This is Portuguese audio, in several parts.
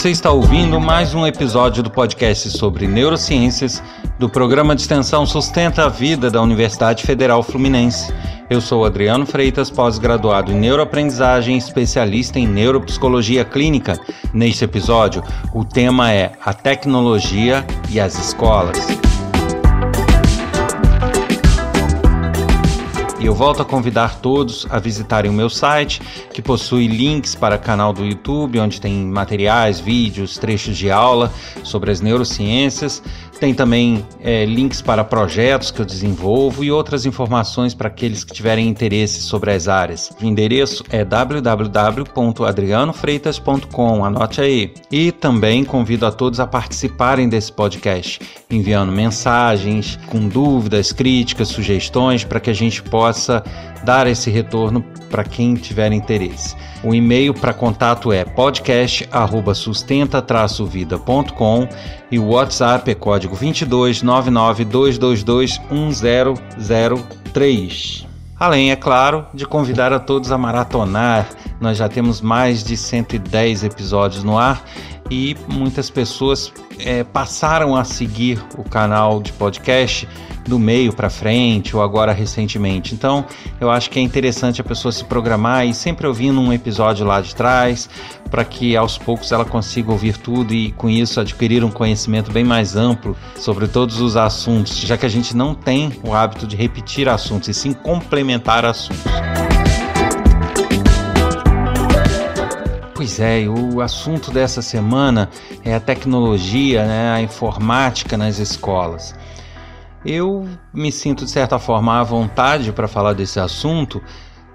Você está ouvindo mais um episódio do podcast sobre neurociências do programa de extensão Sustenta a Vida da Universidade Federal Fluminense. Eu sou Adriano Freitas, pós-graduado em neuroaprendizagem, especialista em neuropsicologia clínica. Neste episódio, o tema é a tecnologia e as escolas. E eu volto a convidar todos a visitarem o meu site, que possui links para canal do YouTube, onde tem materiais, vídeos, trechos de aula sobre as neurociências. Tem também é, links para projetos que eu desenvolvo e outras informações para aqueles que tiverem interesse sobre as áreas. O endereço é www.adrianofreitas.com, anote aí. E também convido a todos a participarem desse podcast, enviando mensagens com dúvidas, críticas, sugestões para que a gente possa dar esse retorno para quem tiver interesse. O e-mail para contato é podcast@sustenta-vida.com e o WhatsApp é código 22 222 1003. Além, é claro, de convidar a todos a maratonar. Nós já temos mais de 110 episódios no ar e muitas pessoas é, passaram a seguir o canal de podcast do meio para frente ou agora recentemente. Então, eu acho que é interessante a pessoa se programar e sempre ouvindo um episódio lá de trás, para que aos poucos ela consiga ouvir tudo e com isso adquirir um conhecimento bem mais amplo sobre todos os assuntos, já que a gente não tem o hábito de repetir assuntos e sim complementar assuntos. Pois é, o assunto dessa semana é a tecnologia, né, a informática nas escolas. Eu me sinto de certa forma à vontade para falar desse assunto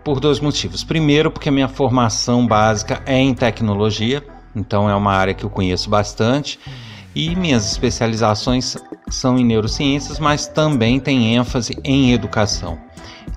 por dois motivos. Primeiro, porque minha formação básica é em tecnologia, então é uma área que eu conheço bastante, e minhas especializações são em neurociências, mas também tem ênfase em educação.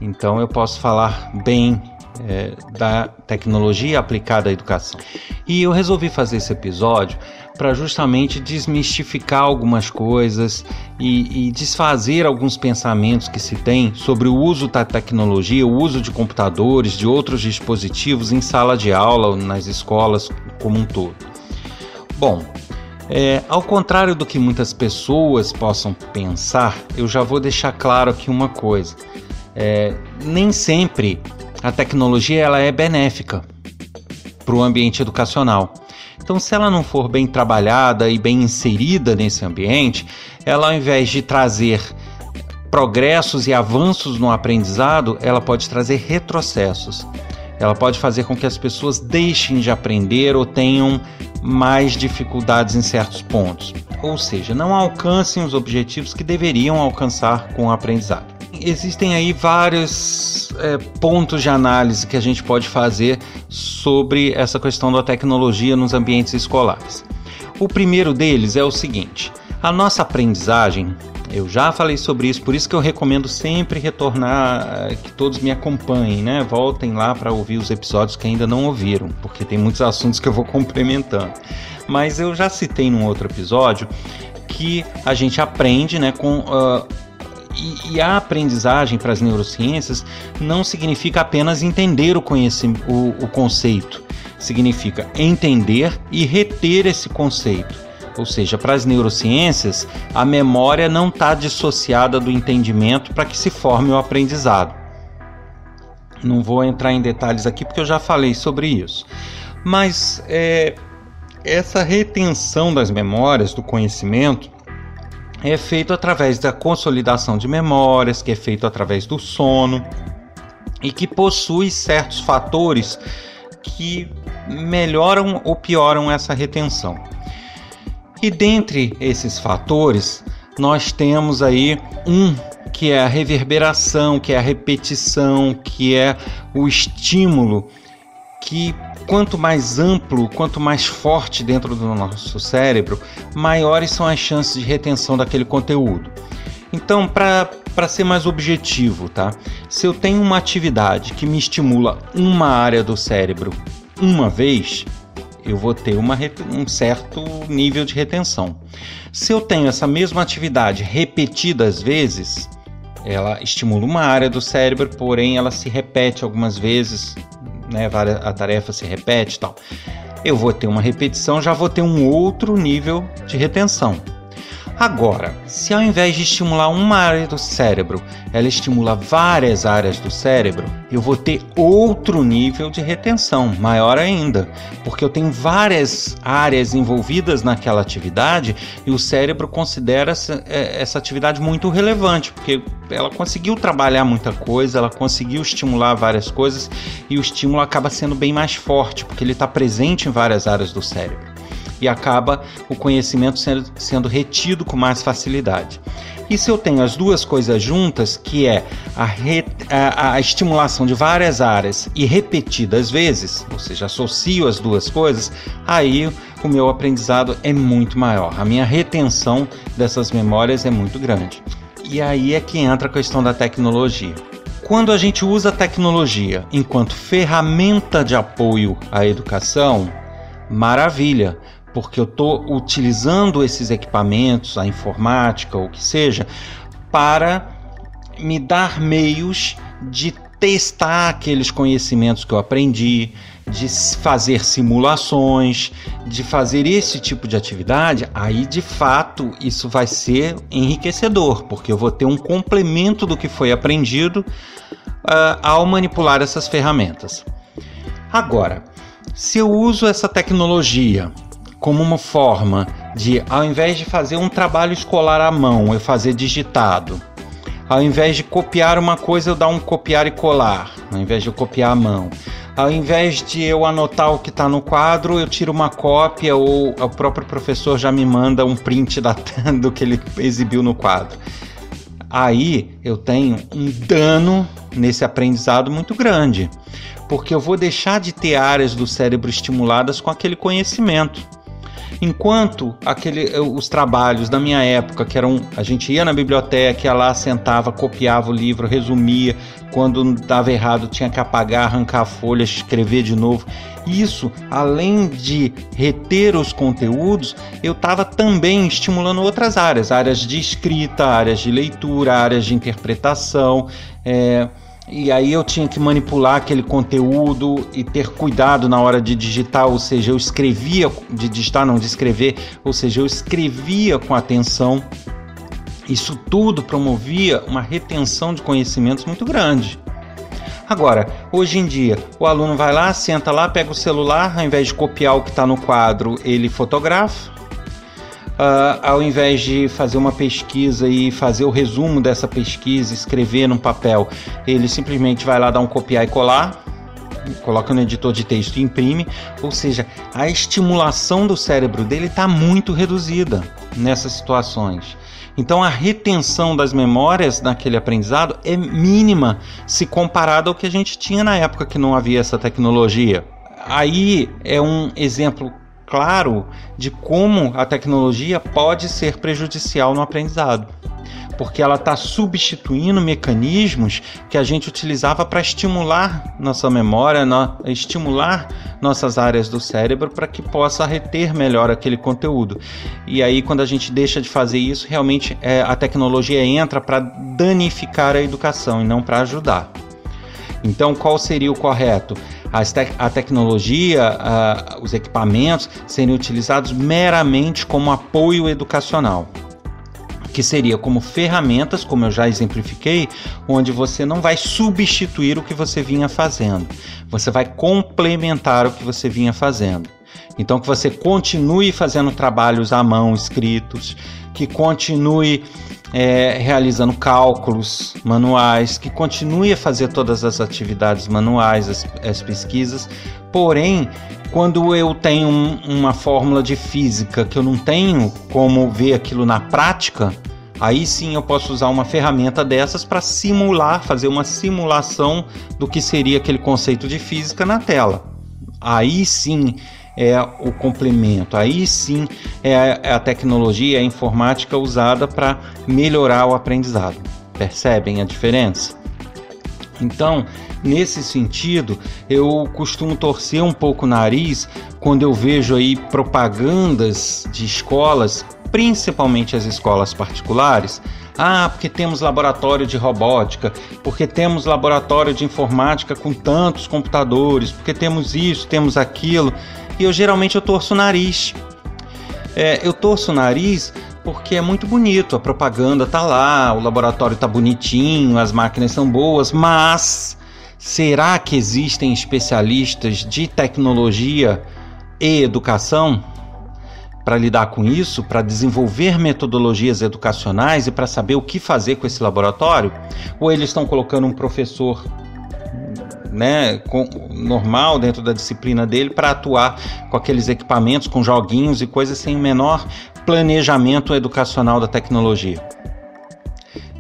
Então eu posso falar bem é, da tecnologia aplicada à educação. E eu resolvi fazer esse episódio para justamente desmistificar algumas coisas e, e, desfazer alguns pensamentos que se tem sobre o uso da tecnologia, o uso de computadores, de outros dispositivos em sala de aula, nas escolas como um todo. Bom, é, ao contrário do que muitas pessoas possam pensar, eu já vou deixar claro aqui uma coisa. É, nem sempre a tecnologia ela é benéfica para o ambiente educacional. Então, se ela não for bem trabalhada e bem inserida nesse ambiente, ela ao invés de trazer progressos e avanços no aprendizado, ela pode trazer retrocessos. Ela pode fazer com que as pessoas deixem de aprender ou tenham mais dificuldades em certos pontos, ou seja, não alcancem os objetivos que deveriam alcançar com o aprendizado existem aí vários é, pontos de análise que a gente pode fazer sobre essa questão da tecnologia nos ambientes escolares. O primeiro deles é o seguinte: a nossa aprendizagem, eu já falei sobre isso, por isso que eu recomendo sempre retornar, é, que todos me acompanhem, né? Voltem lá para ouvir os episódios que ainda não ouviram, porque tem muitos assuntos que eu vou complementando. Mas eu já citei num outro episódio que a gente aprende, né, com uh, e, e, a aprendizagem para as neurociências não significa apenas entender o, o, o conceito, significa entender e reter esse conceito. Ou seja, para as neurociências, a memória não está dissociada do entendimento para que se forme o aprendizado. Não vou entrar em detalhes aqui porque eu já falei sobre isso. Mas é, essa retenção das memórias, do conhecimento, é feito através da consolidação de memórias, que é feito através do sono e que possui certos fatores que melhoram ou pioram essa retenção. E dentre esses fatores, nós temos aí um que é a reverberação, que é a repetição, que é o estímulo que quanto mais amplo, quanto mais forte dentro do nosso cérebro, maiores são as chances de retenção daquele conteúdo. Então, para ser mais objetivo, tá? Se eu tenho uma atividade que me estimula uma área do cérebro uma vez, eu vou ter uma, um certo nível de retenção. Se eu tenho essa mesma atividade repetidas vezes, ela estimula uma área do cérebro, porém ela se repete algumas vezes né, a tarefa se repete e tal. eu vou ter uma repetição, já vou ter um outro nível de retenção. Agora, se ao invés de estimular uma área do cérebro, ela estimula várias áreas do cérebro, eu vou ter outro nível de retenção, maior ainda, porque eu tenho várias áreas envolvidas naquela atividade e o cérebro considera essa, é, essa atividade muito relevante, porque ela conseguiu trabalhar muita coisa, ela conseguiu estimular várias coisas e o estímulo acaba sendo bem mais forte, porque ele está presente em várias áreas do cérebro e acaba o conhecimento sendo, sendo retido com mais facilidade. E se eu tenho as duas coisas juntas, que é a, re, a, a, estimulação de várias áreas e repetidas vezes, ou seja, associo as duas coisas, aí o meu aprendizado é muito maior. A minha retenção dessas memórias é muito grande. E aí é que entra a questão da tecnologia. Quando a gente usa a tecnologia enquanto ferramenta de apoio à educação, maravilha porque eu estou utilizando esses equipamentos, a informática, ou o que seja, para me dar meios de testar aqueles conhecimentos que eu aprendi, de fazer simulações, de fazer esse tipo de atividade, aí de fato isso vai ser enriquecedor, porque eu vou ter um complemento do que foi aprendido uh, ao manipular essas ferramentas. Agora, se eu uso essa tecnologia como uma forma de, ao invés de fazer um trabalho escolar à mão, eu fazer digitado. Ao invés de copiar uma coisa, eu dar um copiar e colar, ao invés de eu copiar à mão. Ao invés de eu anotar o que está no quadro, eu tiro uma cópia ou o próprio professor já me manda um print da, do que ele exibiu no quadro. Aí eu tenho um dano nesse aprendizado muito grande, porque eu vou deixar de ter áreas do cérebro estimuladas com aquele conhecimento. Enquanto aquele, os trabalhos da minha época, que eram. A gente ia na biblioteca, ia lá, sentava, copiava o livro, resumia. Quando dava errado, tinha que apagar, arrancar a folha, escrever de novo. Isso, além de reter os conteúdos, eu estava também estimulando outras áreas, áreas de escrita, áreas de leitura, áreas de interpretação. É, e aí eu tinha que manipular aquele conteúdo e ter cuidado na hora de digitar, ou seja, eu escrevia de digitar, não de escrever, ou seja, eu escrevia com atenção. Isso tudo promovia uma retenção de conhecimentos muito grande. Agora, hoje em dia, o aluno vai lá, senta lá, pega o celular, ao invés de copiar o que está no quadro, ele fotografa, Uh, ao invés de fazer uma pesquisa e fazer o resumo dessa pesquisa, escrever num papel, ele simplesmente vai lá dar um copiar e colar, coloca no editor de texto e imprime, ou seja, a estimulação do cérebro dele está muito reduzida nessas situações. Então a retenção das memórias naquele aprendizado é mínima se comparado ao que a gente tinha na época que não havia essa tecnologia. Aí é um exemplo claro de como a tecnologia pode ser prejudicial no aprendizado, porque ela está substituindo mecanismos que a gente utilizava para estimular nossa memória, no, estimular nossas áreas do cérebro para que possa reter melhor aquele conteúdo. E aí, quando a gente deixa de fazer isso, realmente é, a tecnologia entra para danificar a educação e não para ajudar. Então, qual seria o correto? A tecnologia, os equipamentos serem utilizados meramente como apoio educacional que seria como ferramentas, como eu já exemplifiquei, onde você não vai substituir o que você vinha fazendo, você vai complementar o que você vinha fazendo. Então, que você continue fazendo trabalhos à mão escritos, que continue é, realizando cálculos manuais, que continue a fazer todas as atividades manuais, as, as pesquisas, porém, quando eu tenho um, uma fórmula de física que eu não tenho como ver aquilo na prática, aí sim eu posso usar uma ferramenta dessas para simular, fazer uma simulação do que seria aquele conceito de física na tela. Aí sim é o complemento. Aí sim é a tecnologia, a informática usada para melhorar o aprendizado. Percebem a diferença? Então, nesse sentido, eu costumo torcer um pouco o nariz quando eu vejo aí propagandas de escolas, principalmente as escolas particulares. Ah, porque temos laboratório de robótica, porque temos laboratório de informática com tantos computadores, porque temos isso, temos aquilo. E eu geralmente eu torço o nariz. É, eu torço o nariz porque é muito bonito, a propaganda tá lá, o laboratório tá bonitinho, as máquinas são boas, mas será que existem especialistas de tecnologia e educação para lidar com isso, para desenvolver metodologias educacionais e para saber o que fazer com esse laboratório? Ou eles estão colocando um professor né, com, normal dentro da disciplina dele para atuar com aqueles equipamentos, com joguinhos e coisas sem o menor planejamento educacional da tecnologia?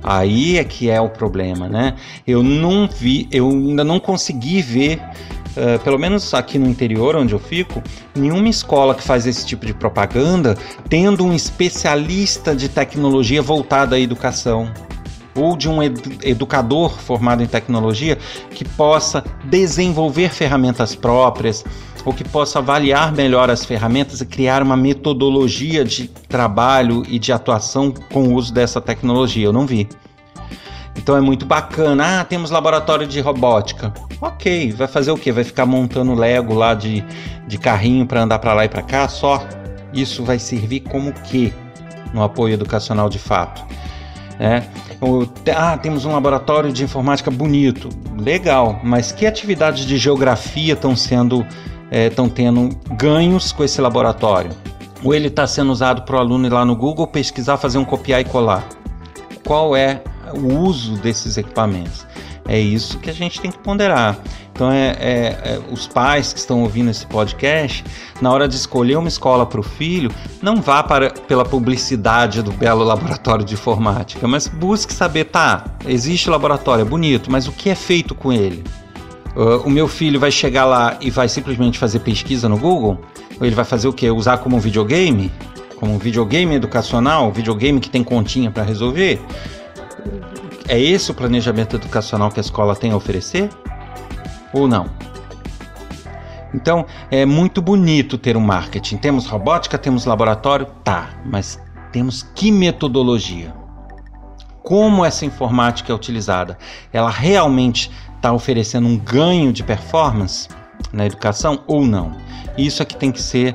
Aí é que é o problema, né? Eu não vi, eu ainda não consegui ver Uh, pelo menos aqui no interior onde eu fico, nenhuma escola que faz esse tipo de propaganda tendo um especialista de tecnologia voltado à educação ou de um ed educador formado em tecnologia que possa desenvolver ferramentas próprias ou que possa avaliar melhor as ferramentas e criar uma metodologia de trabalho e de atuação com o uso dessa tecnologia. Eu não vi. Então é muito bacana. Ah, temos laboratório de robótica. Ok, vai fazer o quê? Vai ficar montando Lego lá de, de carrinho para andar para lá e para cá só? Isso vai servir como quê no apoio educacional de fato? Né? Ah, temos um laboratório de informática bonito, legal, mas que atividades de geografia estão sendo estão é, tendo ganhos com esse laboratório? Ou ele está sendo usado para o aluno ir lá no Google pesquisar, fazer um copiar e colar? Qual é o uso desses equipamentos. É isso que a gente tem que ponderar. Então, é, é, é, os pais que estão ouvindo esse podcast, na hora de escolher uma escola para o filho, não vá para, pela publicidade do belo laboratório de informática, mas busque saber, tá, existe laboratório, é bonito, mas o que é feito com ele? Uh, o meu filho vai chegar lá e vai simplesmente fazer pesquisa no Google? Ou ele vai fazer o quê? Usar como um videogame? Como um videogame educacional? Videogame que tem continha para resolver? É esse o planejamento educacional que a escola tem a oferecer? Ou não? Então, é muito bonito ter um marketing. Temos robótica, temos laboratório, tá, mas temos que metodologia? Como essa informática é utilizada? Ela realmente está oferecendo um ganho de performance na educação ou não? Isso é que tem que ser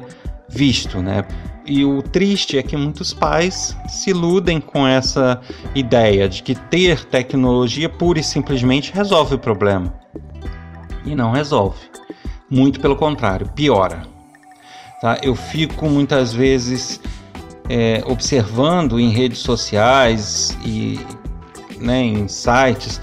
visto, né? E o triste é que muitos pais se iludem com essa ideia de que ter tecnologia pura e simplesmente resolve o problema. E não resolve. Muito pelo contrário, piora. Tá? Eu fico muitas vezes é, observando em redes sociais e né, em sites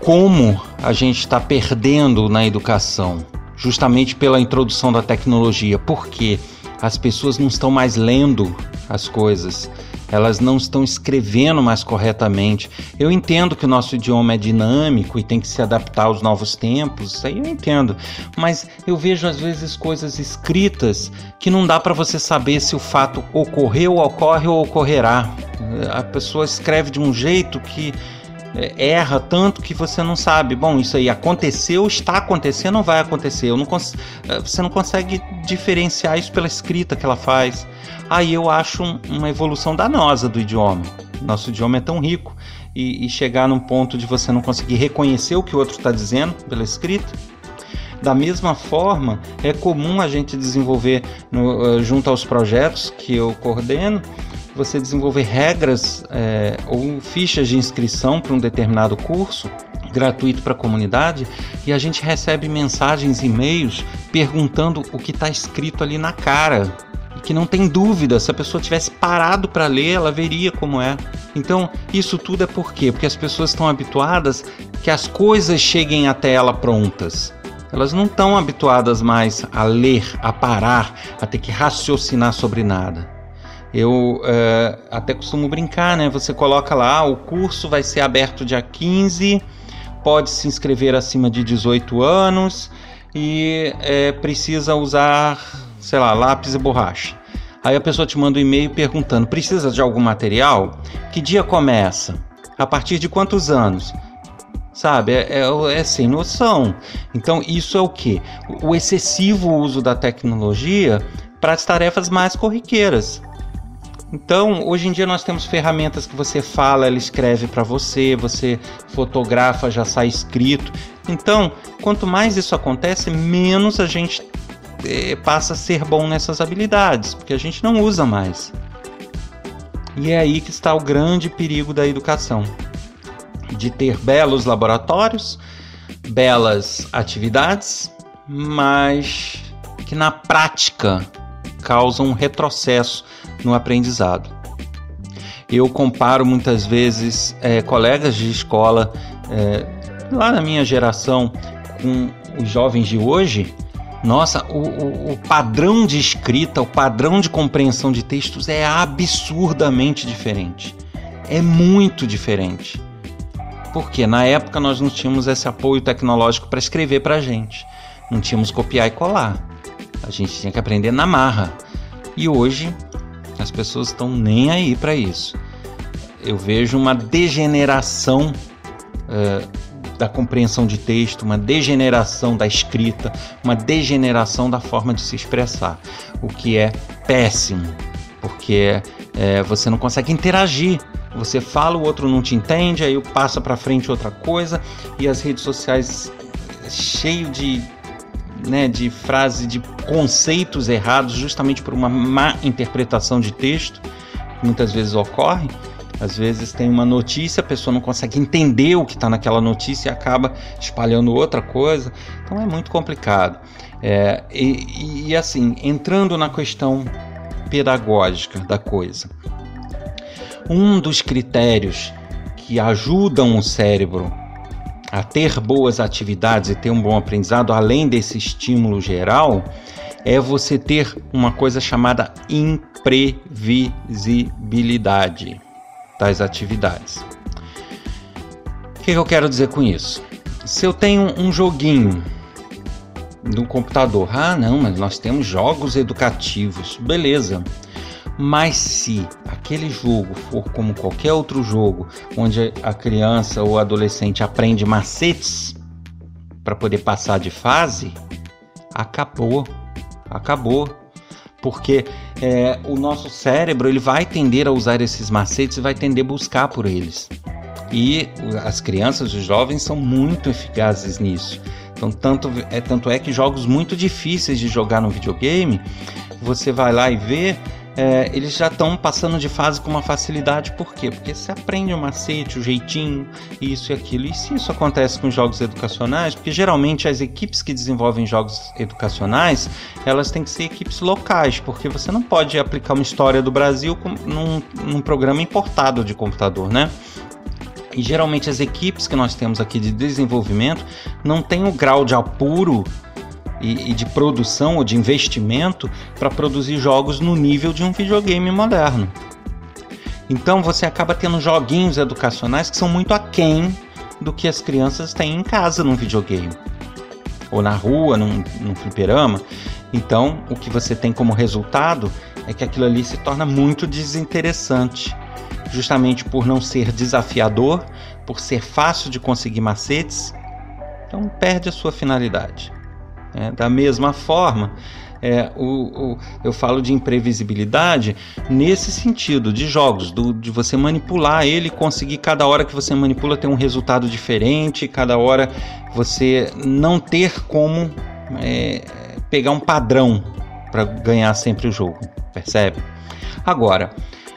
como a gente está perdendo na educação, justamente pela introdução da tecnologia. Porque as pessoas não estão mais lendo as coisas, elas não estão escrevendo mais corretamente. Eu entendo que o nosso idioma é dinâmico e tem que se adaptar aos novos tempos, isso aí eu entendo, mas eu vejo às vezes coisas escritas que não dá para você saber se o fato ocorreu, ocorre ou ocorrerá. A pessoa escreve de um jeito que erra tanto que você não sabe, bom, isso aí aconteceu, está acontecendo ou vai acontecer. Eu não é, você não consegue diferenciar isso pela escrita que ela faz. Aí eu acho uma evolução danosa do idioma. Nosso idioma é tão rico e, e chegar num ponto de você não conseguir reconhecer o que o outro está dizendo pela escrita. Da mesma forma, é comum a gente desenvolver no, eh, junto aos projetos que eu coordeno você desenvolver regras é, ou fichas de inscrição para um determinado curso gratuito para a comunidade e a gente recebe mensagens, e-mails perguntando o que está escrito ali na cara. E que não tem dúvida, se a pessoa tivesse parado para ler, ela veria como é. Então, isso tudo é por quê? Porque as pessoas estão habituadas que as coisas cheguem até ela prontas. Elas não estão habituadas mais a ler, a parar, a ter que raciocinar sobre nada. Eu uh, até costumo brincar, né? Você coloca lá, ah, o curso vai ser aberto dia 15, pode se inscrever acima de 18 anos e é, precisa usar, sei lá, lápis e borracha. Aí a pessoa te manda um e-mail perguntando: precisa de algum material? Que dia começa? A partir de quantos anos? Sabe, é, é, é, sem noção. Então, isso é o que? O excessivo uso da tecnologia para as tarefas mais corriqueiras. Então, hoje em dia nós temos ferramentas que você fala, ela escreve para você, você fotografa, já sai escrito. Então, quanto mais isso acontece, menos a gente é, passa a ser bom nessas habilidades, porque a gente não usa mais. E é aí que está o grande perigo da educação: de ter belos laboratórios, belas atividades, mas que na prática causam um retrocesso no aprendizado. Eu comparo muitas vezes é, colegas de escola é, lá na minha geração com os jovens de hoje. Nossa, o, o, o padrão de escrita, o padrão de compreensão de textos é absurdamente diferente. É muito diferente. Porque na época nós não tínhamos esse apoio tecnológico para escrever para a gente. Não tínhamos copiar e colar. A gente tinha que aprender na marra. E hoje as pessoas estão nem aí para isso. Eu vejo uma degeneração uh, da compreensão de texto, uma degeneração da escrita, uma degeneração da forma de se expressar, o que é péssimo, porque é, você não consegue interagir. Você fala, o outro não te entende, aí passa para frente outra coisa e as redes sociais cheio de né, de frase, de conceitos errados, justamente por uma má interpretação de texto, que muitas vezes ocorre. Às vezes tem uma notícia, a pessoa não consegue entender o que está naquela notícia e acaba espalhando outra coisa. Então é muito complicado. É, e, e assim, entrando na questão pedagógica da coisa, um dos critérios que ajudam o cérebro a ter boas atividades e ter um bom aprendizado, além desse estímulo geral, é você ter uma coisa chamada imprevisibilidade das atividades. O que eu quero dizer com isso? Se eu tenho um joguinho no computador, ah, não, mas nós temos jogos educativos, beleza. Mas se aquele jogo for como qualquer outro jogo, onde a criança ou adolescente aprende macetes para poder passar de fase, acabou, acabou, porque é, o nosso cérebro ele vai tender a usar esses macetes e vai tender a buscar por eles. E as crianças e os jovens são muito eficazes nisso. Então, tanto é, tanto é que jogos muito difíceis de jogar no videogame, você vai lá e vê é, eles já estão passando de fase com uma facilidade. Por quê? Porque você aprende o macete, o jeitinho, isso e aquilo. E se isso acontece com jogos educacionais, porque geralmente as equipes que desenvolvem jogos educacionais, elas têm que ser equipes locais, porque você não pode aplicar uma história do Brasil num, num programa importado de computador, né? E geralmente as equipes que nós temos aqui de desenvolvimento não têm o grau de apuro e, e de produção ou de investimento para produzir jogos no nível de um videogame moderno. Então você acaba tendo joguinhos educacionais que são muito aquém do que as crianças têm em casa num videogame. Ou na rua, num, num fliperama. Então, o que você tem como resultado é que aquilo ali se torna muito desinteressante, justamente por não ser desafiador, por ser fácil de conseguir macetes, então perde a sua finalidade. É, da mesma forma, é, o, o, eu falo de imprevisibilidade nesse sentido, de jogos, do, de você manipular ele, conseguir cada hora que você manipula ter um resultado diferente, cada hora você não ter como é, pegar um padrão para ganhar sempre o jogo, percebe? Agora,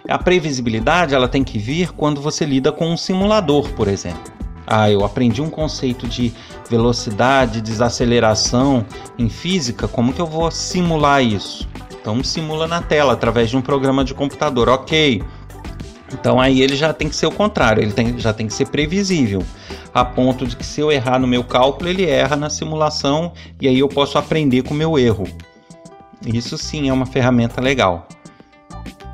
a previsibilidade ela tem que vir quando você lida com um simulador, por exemplo. Ah, eu aprendi um conceito de velocidade, desaceleração em física, como que eu vou simular isso? Então simula na tela através de um programa de computador, ok? Então aí ele já tem que ser o contrário, ele tem, já tem que ser previsível, a ponto de que se eu errar no meu cálculo, ele erra na simulação e aí eu posso aprender com o meu erro. Isso sim é uma ferramenta legal.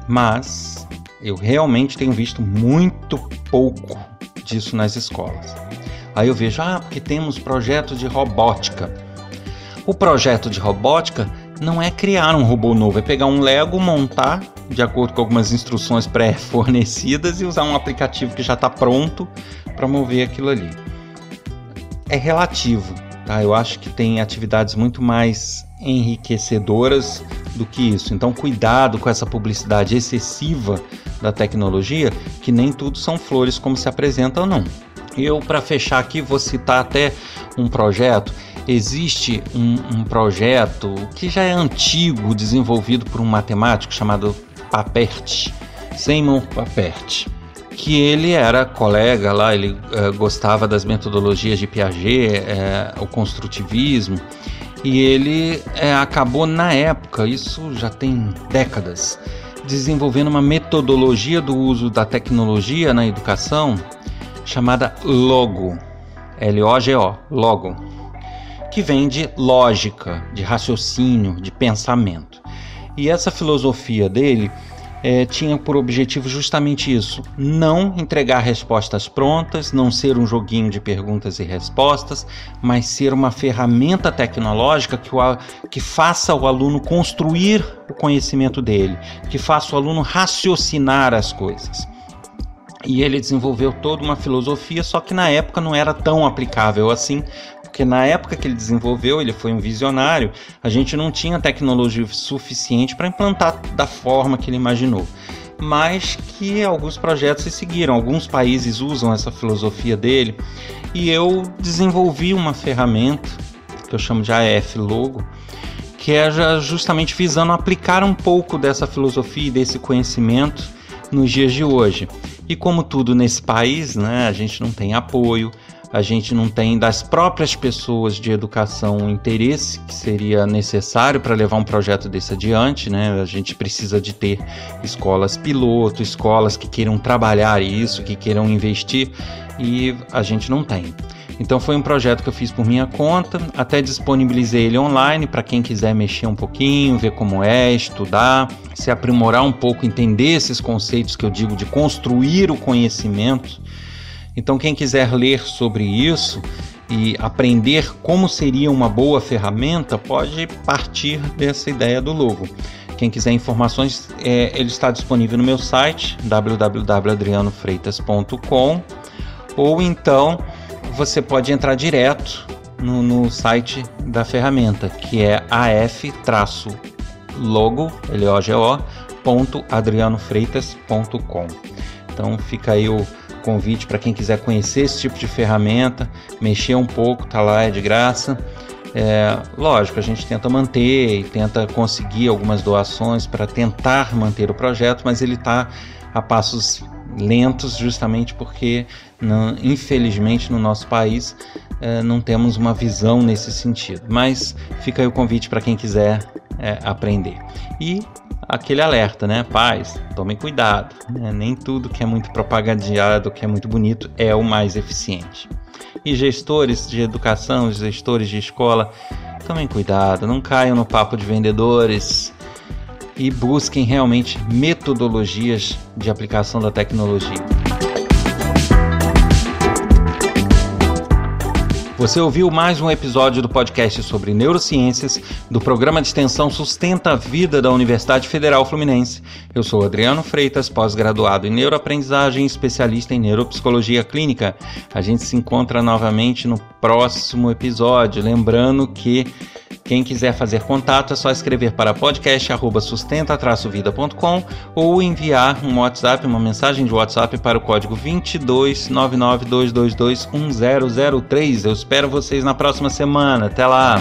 Mas eu realmente tenho visto muito pouco disso nas escolas. Aí eu vejo, ah, porque temos projeto de robótica. O projeto de robótica não é criar um robô novo, é pegar um Lego, montar de acordo com algumas instruções pré-fornecidas e usar um aplicativo que já está pronto para mover aquilo ali. É relativo, tá? Eu acho que tem atividades muito mais enriquecedoras do que isso. Então, cuidado com essa publicidade excessiva da tecnologia, que nem tudo são flores como se apresentam, não. Eu, para fechar aqui, vou citar até um projeto. existe um, um, projeto que já é antigo, desenvolvido por um matemático chamado Papert, Simon Papert, que ele era colega lá, ele uh, gostava das metodologias de Piaget, uh, o construtivismo, e ele uh, acabou na época, isso já tem décadas, desenvolvendo uma metodologia do uso da tecnologia na educação chamada Logo, L-O-G-O, Logo, que vem de lógica, de raciocínio, de pensamento. E essa filosofia dele é, tinha por objetivo justamente isso: não entregar respostas prontas, não ser um joguinho de perguntas e respostas, mas ser uma ferramenta tecnológica que, o, que faça o aluno construir o conhecimento dele, que faça o aluno raciocinar as coisas. E ele desenvolveu toda uma filosofia, só que na época não era tão aplicável assim, porque na época que ele desenvolveu, ele foi um visionário, a gente não tinha tecnologia suficiente para implantar da forma que ele imaginou. Mas que alguns projetos se seguiram, alguns países usam essa filosofia dele, e eu desenvolvi uma ferramenta que eu chamo de AF Logo, que é justamente visando aplicar um pouco dessa filosofia e desse conhecimento nos dias de hoje. E como tudo nesse país, né, a gente não tem apoio, a gente não tem das próprias pessoas de educação o interesse que seria necessário para levar um projeto desse adiante, né? A gente precisa de ter escolas piloto, escolas que queiram trabalhar isso, que queiram investir e a gente não tem. Então foi um projeto que eu fiz por minha conta, até disponibilizei ele online para quem quiser mexer um pouquinho, ver como é, estudar, se aprimorar um pouco, entender esses conceitos que eu digo de construir o conhecimento então, quem quiser ler sobre isso e aprender como seria uma boa ferramenta, pode partir dessa ideia do logo. Quem quiser informações, é, ele está disponível no meu site www.adrianofreitas.com ou então você pode entrar direto no, no site da ferramenta, que é af-logo, L-O-G-O, Então fica aí o convite para quem quiser conhecer esse tipo de ferramenta, mexer um pouco, tá lá, é de graça. É, lógico, a gente tenta manter e tenta conseguir algumas doações para tentar manter o projeto, mas ele está a passos lentos, justamente porque, não, infelizmente, no nosso país é, não temos uma visão nesse sentido. Mas fica aí o convite para quem quiser é, aprender. E aquele alerta, né? Pais, tomem cuidado. Né? Nem tudo que é muito propagandeado, que é muito bonito, é o mais eficiente. E gestores de educação, gestores de escola, tomem cuidado, não caiam no papo de vendedores e busquem realmente metodologias de aplicação da tecnologia. Você ouviu mais um episódio do podcast sobre neurociências do programa de extensão Sustenta a Vida da Universidade Federal Fluminense. Eu sou Adriano Freitas, pós-graduado em neuroaprendizagem e especialista em neuropsicologia clínica. A gente se encontra novamente no próximo episódio. Lembrando que quem quiser fazer contato é só escrever para podcast@sustenta-vida.com ou enviar um WhatsApp, uma mensagem de WhatsApp para o código 22992221003. Eu espero vocês na próxima semana. Até lá.